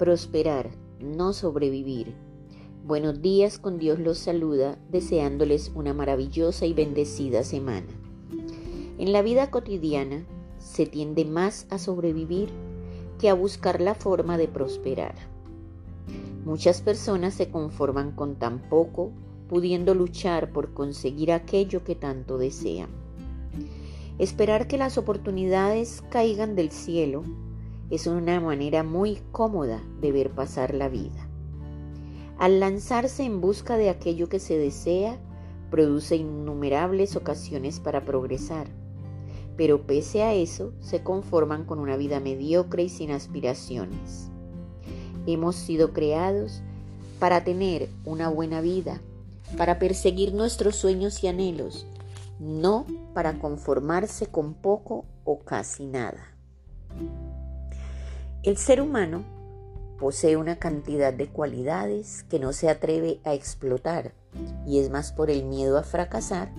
Prosperar, no sobrevivir. Buenos días, con Dios los saluda, deseándoles una maravillosa y bendecida semana. En la vida cotidiana se tiende más a sobrevivir que a buscar la forma de prosperar. Muchas personas se conforman con tan poco, pudiendo luchar por conseguir aquello que tanto desean. Esperar que las oportunidades caigan del cielo es una manera muy cómoda de ver pasar la vida. Al lanzarse en busca de aquello que se desea, produce innumerables ocasiones para progresar, pero pese a eso se conforman con una vida mediocre y sin aspiraciones. Hemos sido creados para tener una buena vida, para perseguir nuestros sueños y anhelos, no para conformarse con poco o casi nada. El ser humano posee una cantidad de cualidades que no se atreve a explotar y es más por el miedo a fracasar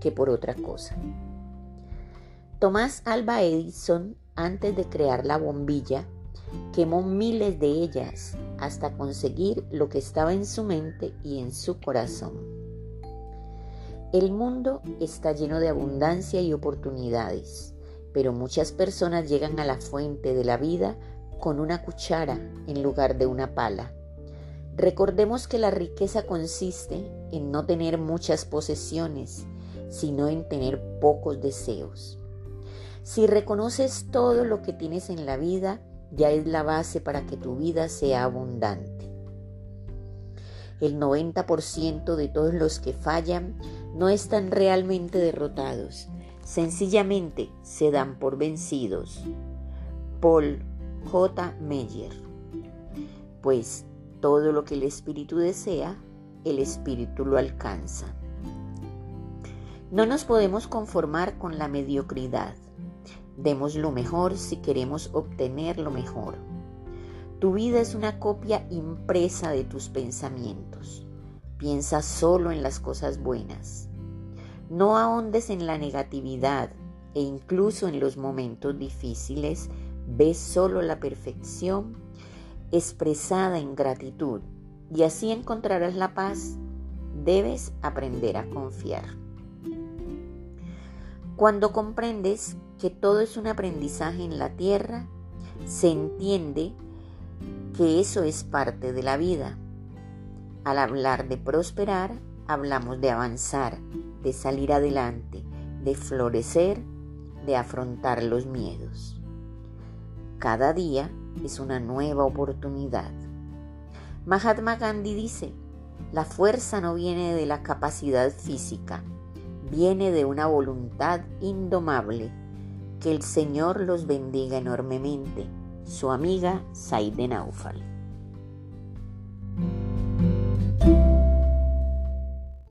que por otra cosa. Tomás Alba Edison, antes de crear la bombilla, quemó miles de ellas hasta conseguir lo que estaba en su mente y en su corazón. El mundo está lleno de abundancia y oportunidades, pero muchas personas llegan a la fuente de la vida con una cuchara en lugar de una pala. Recordemos que la riqueza consiste en no tener muchas posesiones, sino en tener pocos deseos. Si reconoces todo lo que tienes en la vida, ya es la base para que tu vida sea abundante. El 90% de todos los que fallan no están realmente derrotados, sencillamente se dan por vencidos. Paul J. Meyer. Pues todo lo que el espíritu desea, el espíritu lo alcanza. No nos podemos conformar con la mediocridad. Demos lo mejor si queremos obtener lo mejor. Tu vida es una copia impresa de tus pensamientos. Piensa solo en las cosas buenas. No ahondes en la negatividad e incluso en los momentos difíciles ves solo la perfección expresada en gratitud y así encontrarás la paz. Debes aprender a confiar. Cuando comprendes que todo es un aprendizaje en la tierra, se entiende que eso es parte de la vida. Al hablar de prosperar, hablamos de avanzar, de salir adelante, de florecer, de afrontar los miedos. Cada día es una nueva oportunidad. Mahatma Gandhi dice, la fuerza no viene de la capacidad física, viene de una voluntad indomable. Que el Señor los bendiga enormemente. Su amiga Saide Naufal.